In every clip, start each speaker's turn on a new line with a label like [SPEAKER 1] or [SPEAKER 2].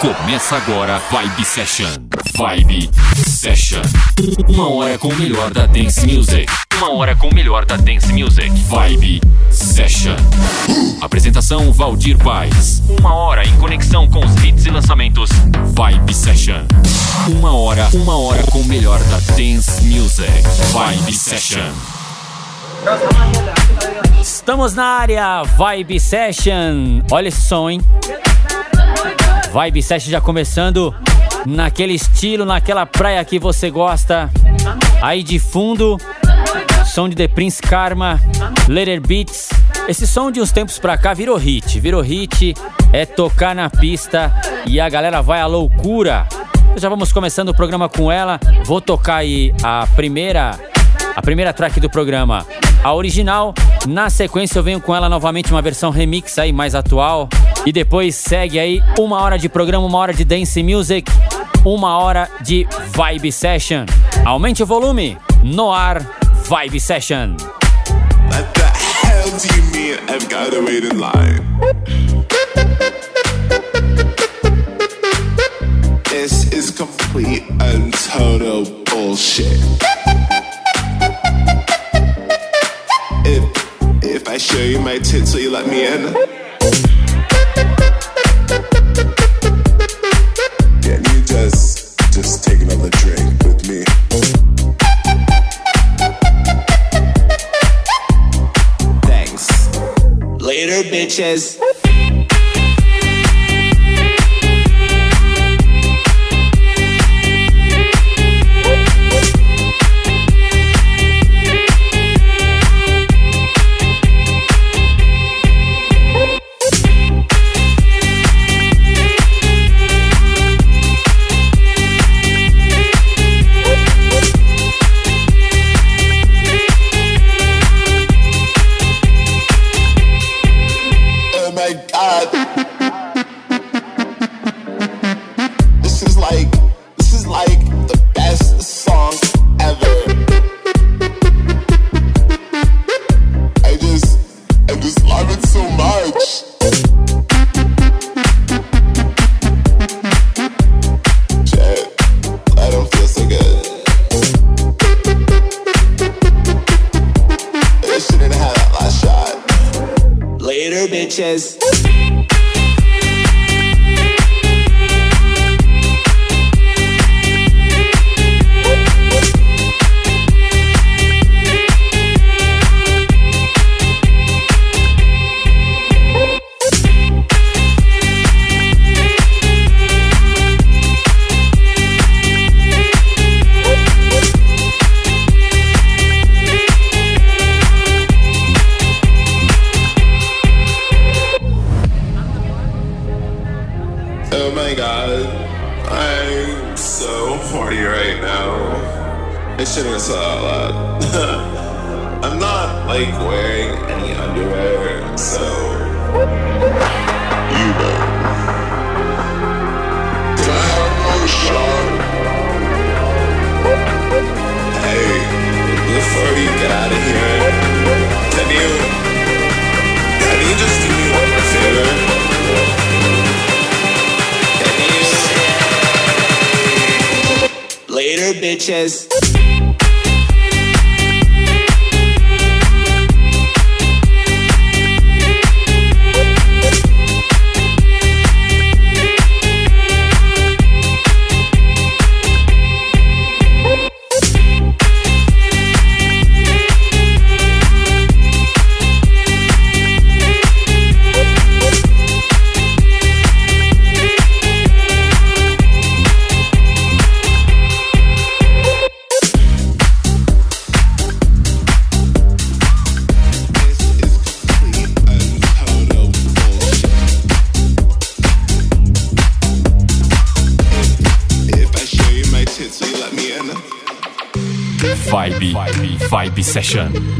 [SPEAKER 1] Começa agora Vibe Session. Vibe Session. Uma hora com o melhor da dance music. Uma hora com o melhor da dance music. Vibe Session. Apresentação Valdir Paz. Uma hora em conexão com os hits e lançamentos. Vibe Session. Uma hora, uma hora com o melhor da dance music. Vibe Session.
[SPEAKER 2] Estamos na área, Vibe Session. Olha esse som, hein? Vibe Session já começando naquele estilo, naquela praia que você gosta. Aí de fundo, som de The Prince Karma, Later Beats. Esse som de uns tempos pra cá virou hit, virou hit, é tocar na pista e a galera vai à loucura. Já vamos começando o programa com ela. Vou tocar aí a primeira a primeira track do programa, a original. Na sequência eu venho com ela novamente uma versão remix aí mais atual e depois segue aí uma hora de programa, uma hora de dance music, uma hora de vibe session. Aumente o volume no ar, vibe session.
[SPEAKER 3] What the hell do you mean I've gotta wait in line? This is complete and total bullshit. If if I show you my tits, will you let me in? Can just another drink with me? Thanks. Later, bitches. Later,
[SPEAKER 1] session.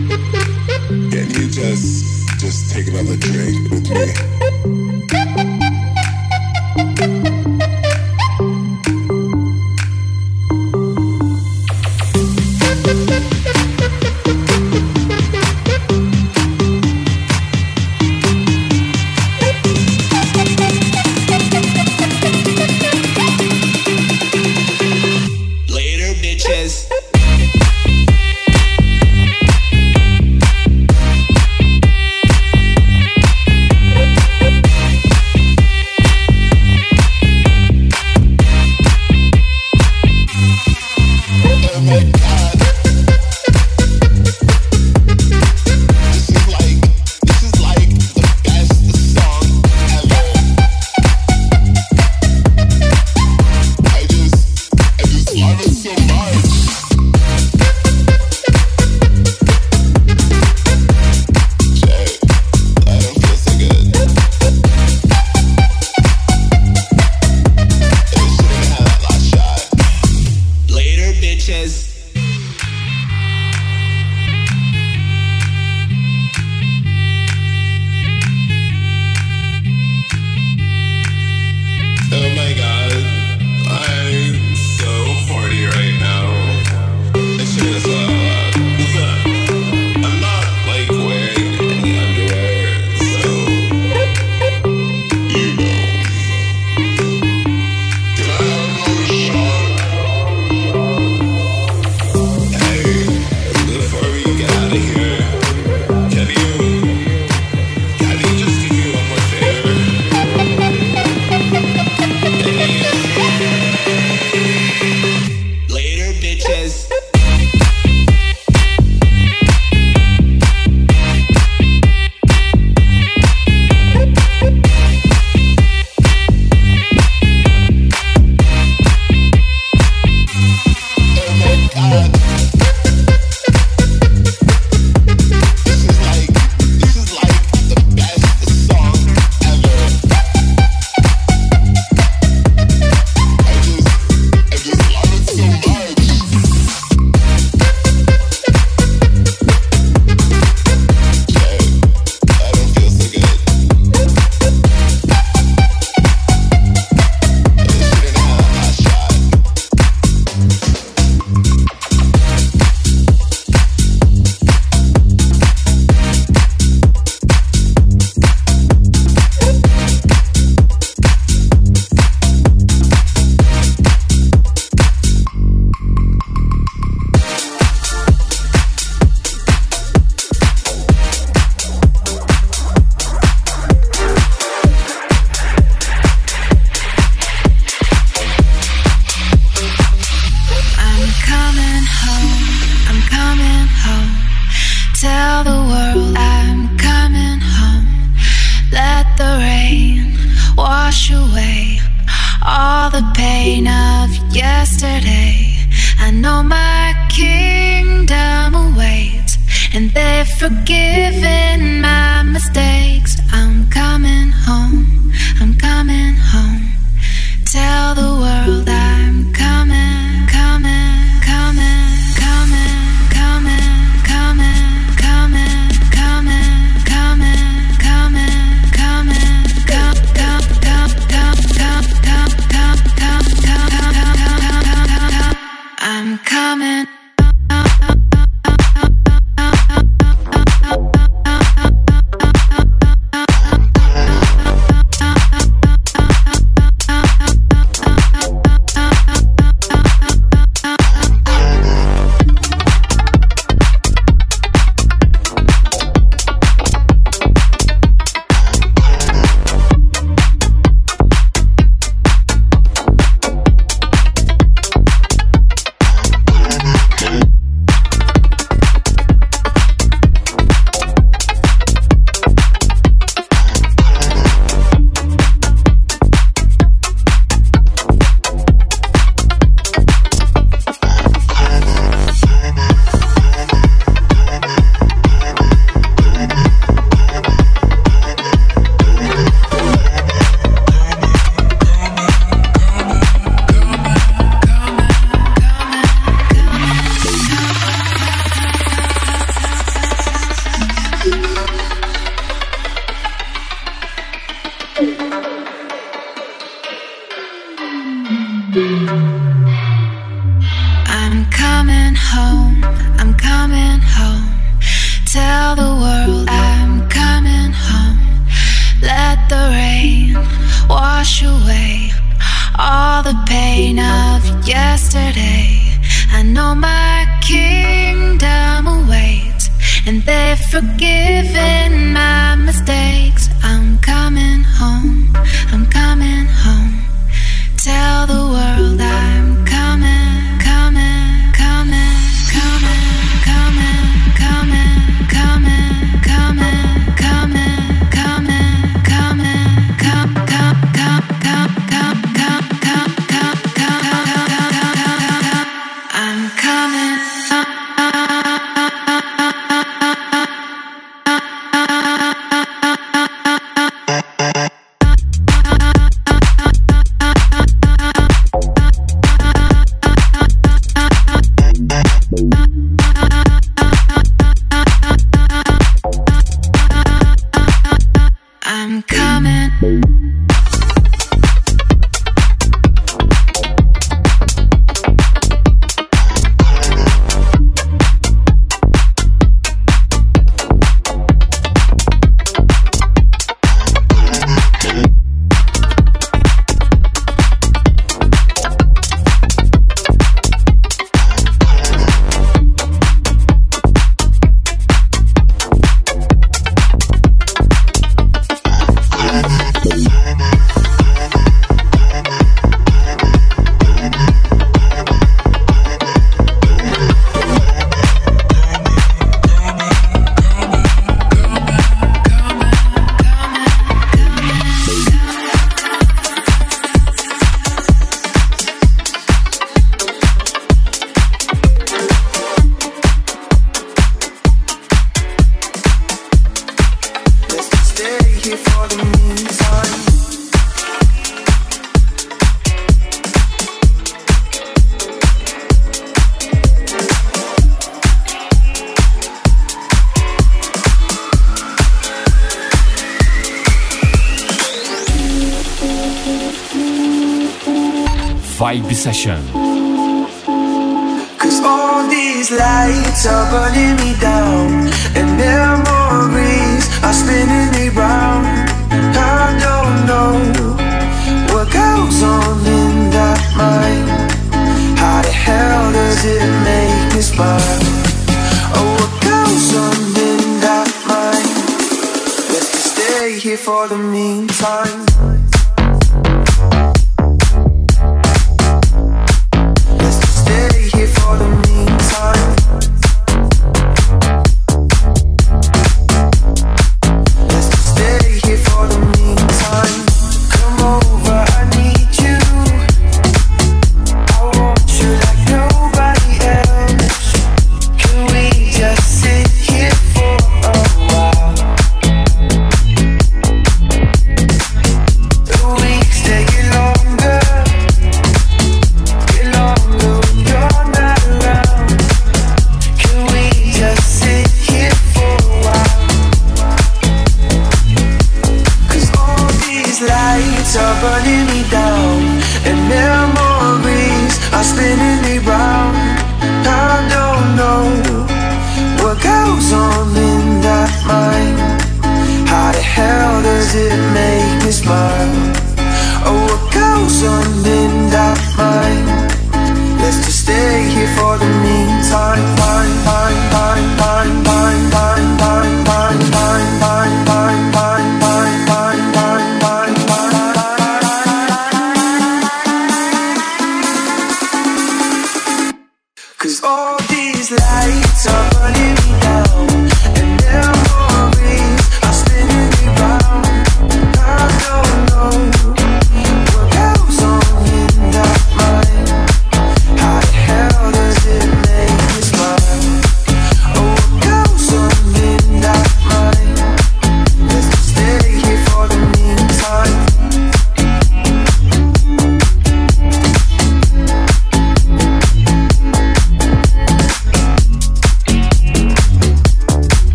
[SPEAKER 4] Here for the meantime.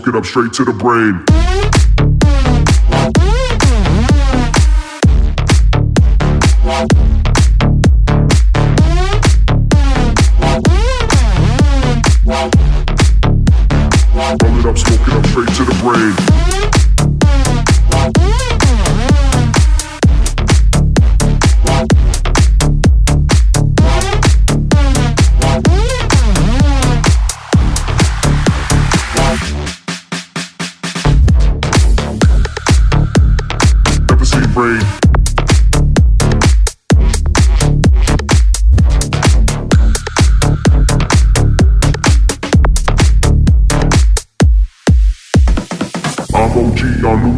[SPEAKER 5] Smoke it up, straight to the brain.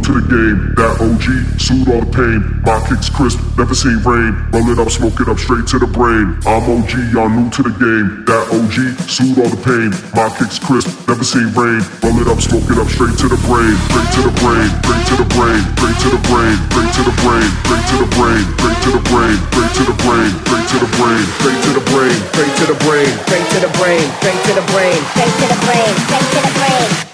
[SPEAKER 5] To the game. That OG, soothe all the pain. My kicks crisp, never seen rain. Roll it up, smoke it up, straight to the brain. I'm OG, y'all new to the game. That OG, soothe all the pain. My kicks crisp, never seen rain. Roll it up, smoke it up, straight to the brain. Straight to the brain, straight to the brain, straight to the brain, straight to the brain, straight to the brain, straight to the brain, straight to the brain, straight to the brain, straight to the brain, straight to the brain, Straight to the brain,
[SPEAKER 6] straight to the brain. Straight to the brain,
[SPEAKER 7] straight to the brain.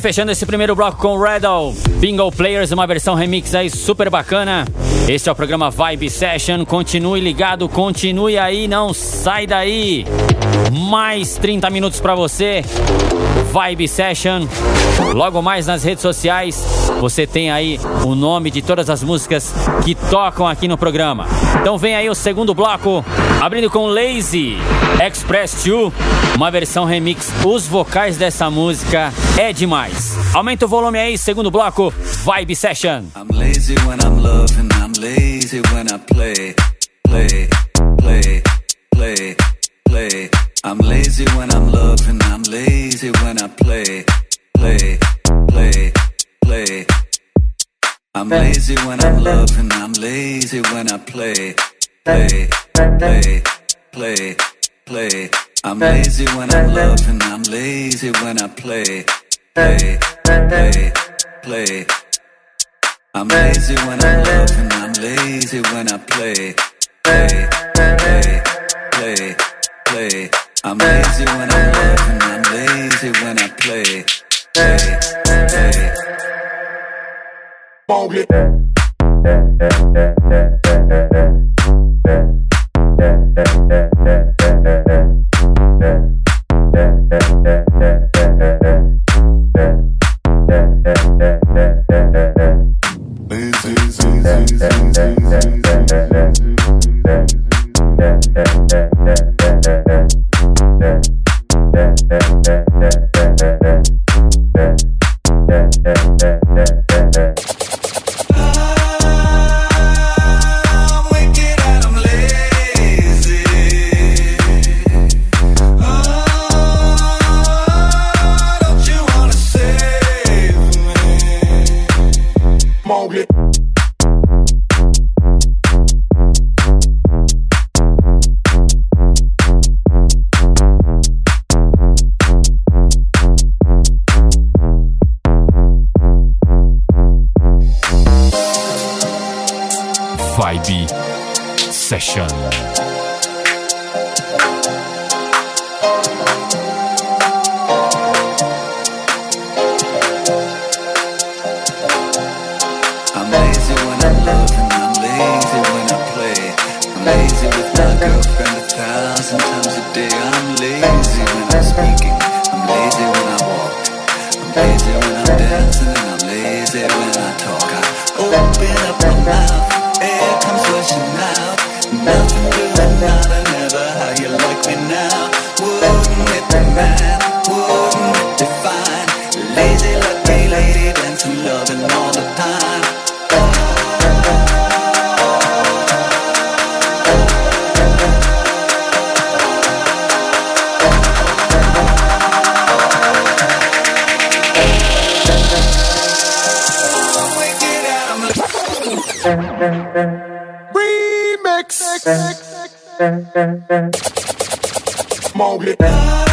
[SPEAKER 2] Fechando esse primeiro bloco com Redall, Bingo Players, uma versão remix aí super bacana. Este é o programa Vibe Session. Continue ligado, continue aí, não sai daí. Mais 30 minutos pra você. Vibe Session. Logo mais nas redes sociais, você tem aí o nome de todas as músicas que tocam aqui no programa. Então vem aí o segundo bloco, abrindo com Lazy Express 2, uma versão remix. Os vocais dessa música é demais. Aumenta o volume aí, segundo bloco, Vibe Session.
[SPEAKER 8] I'm lazy when I'm loving, I'm lazy when I play, play, play, play, play. I'm lazy when I'm loving, I'm lazy when I play, play, I'm lazy when I'm loving, I'm lazy when I play, play, play, play, play. I'm lazy when I'm loving, I'm lazy when I play, play, play, play. I'm lazy when I'm loving, I'm lazy when I play, play, play, play, play. I'm lazy when I'm loving, I'm lazy when
[SPEAKER 4] on it. Selection. it back.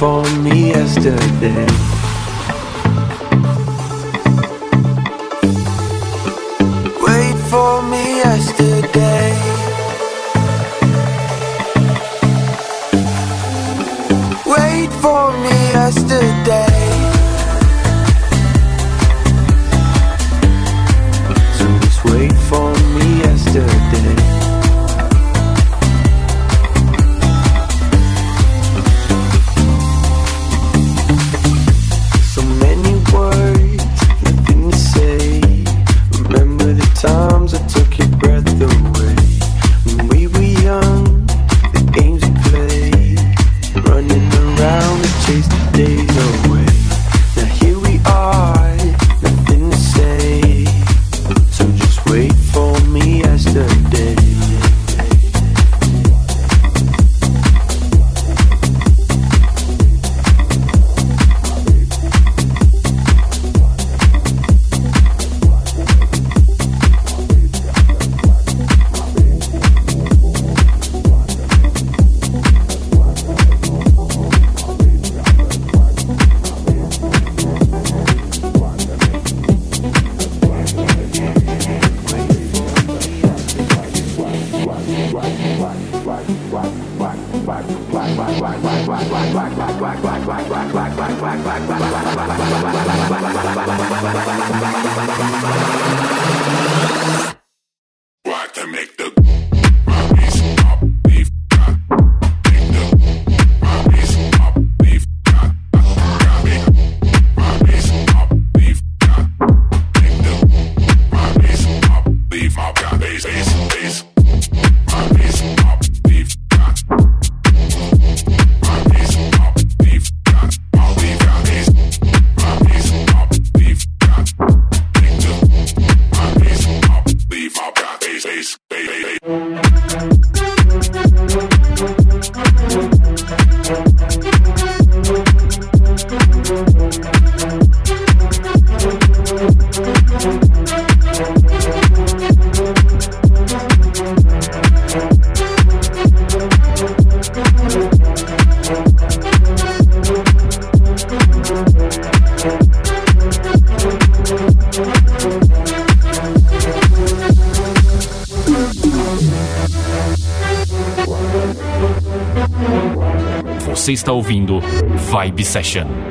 [SPEAKER 4] For me yesterday.
[SPEAKER 1] Ouvindo Vibe Session.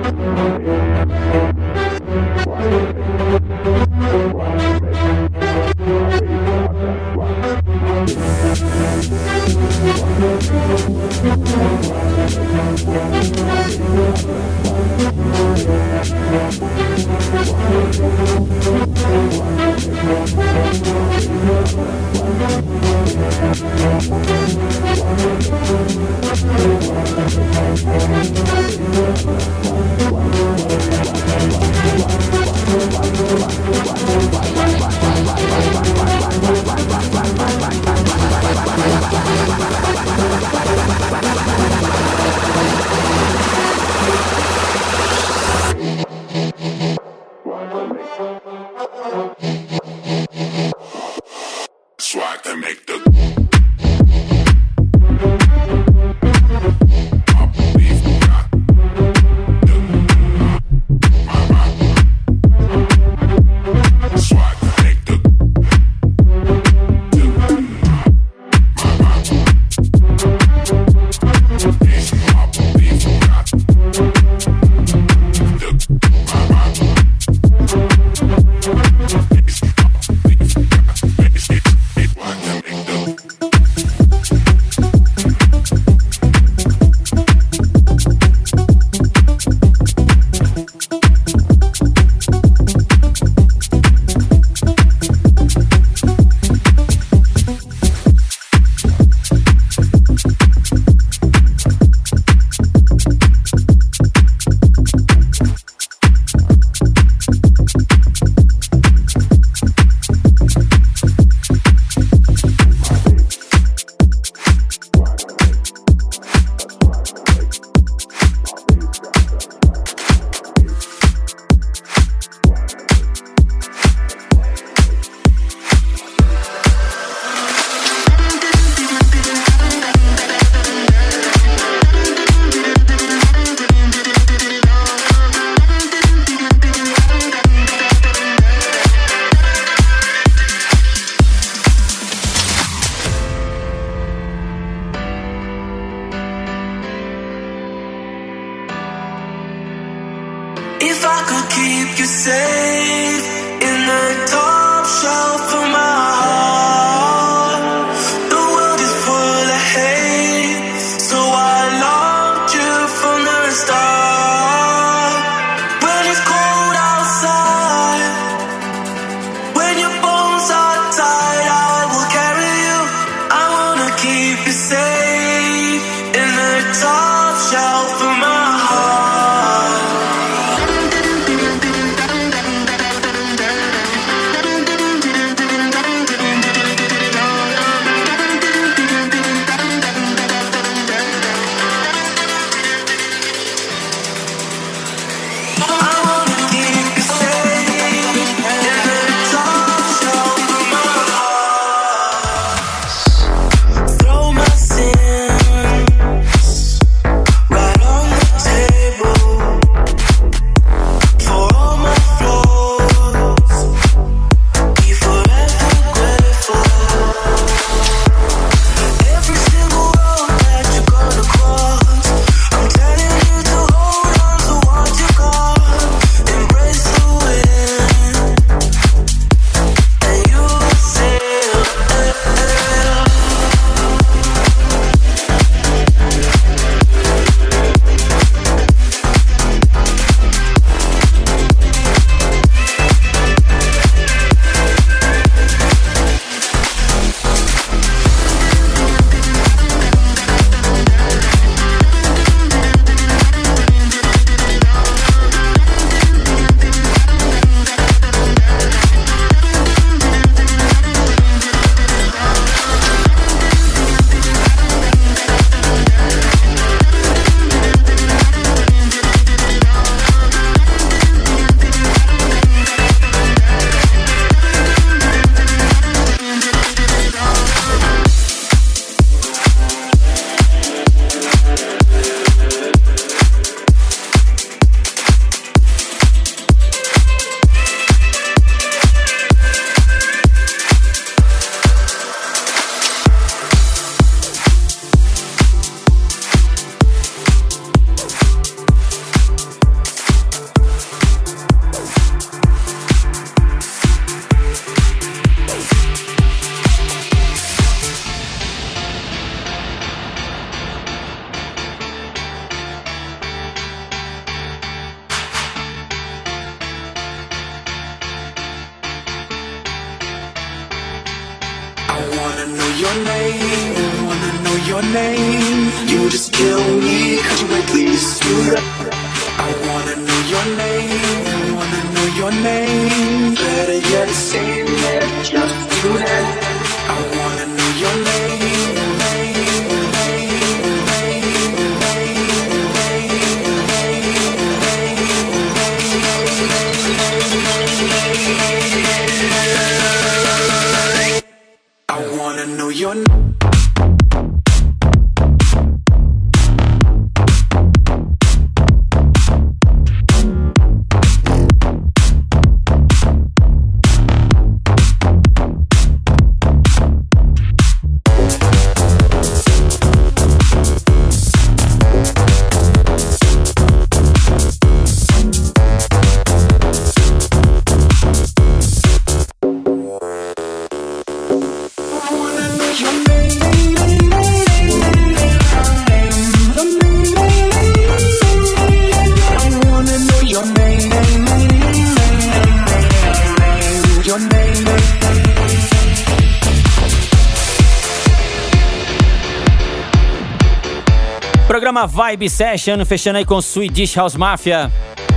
[SPEAKER 2] Programa Vibe Session, fechando aí com Swedish House Mafia.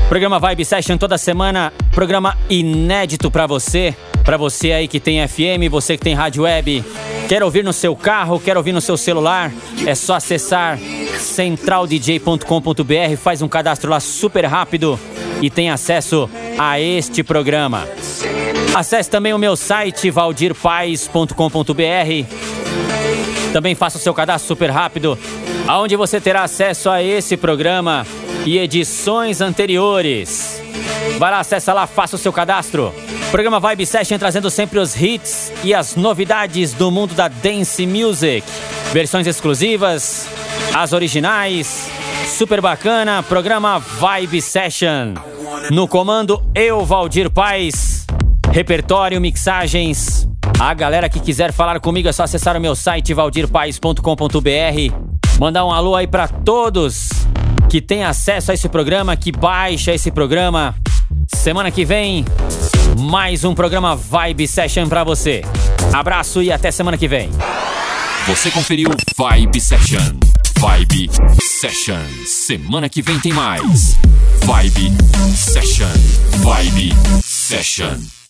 [SPEAKER 2] Programa Vibe Session toda semana, programa inédito pra você, Pra você aí que tem FM, você que tem rádio web, quer ouvir no seu carro, quer ouvir no seu celular, é só acessar centraldj.com.br, faz um cadastro lá super rápido e tem acesso a este programa. Acesse também o meu site valdirpaes.com.br. Também faça o seu cadastro super rápido, aonde você terá acesso a esse programa e edições anteriores. Vai lá, acessa lá, faça o seu cadastro. Programa Vibe Session trazendo sempre os hits e as novidades do mundo da dance music. Versões exclusivas, as originais, super bacana. Programa Vibe Session. No comando, eu, Valdir Paz. Repertório, mixagens. A galera que quiser falar comigo é só acessar o meu site valdirpaes.com.br. Mandar um alô aí pra todos que tem acesso a esse programa, que baixa esse programa. Semana que vem, mais um programa Vibe Session pra você. Abraço e até semana que vem.
[SPEAKER 1] Você conferiu Vibe Session. Vibe Session. Semana que vem tem mais. Vibe Session. Vibe Session.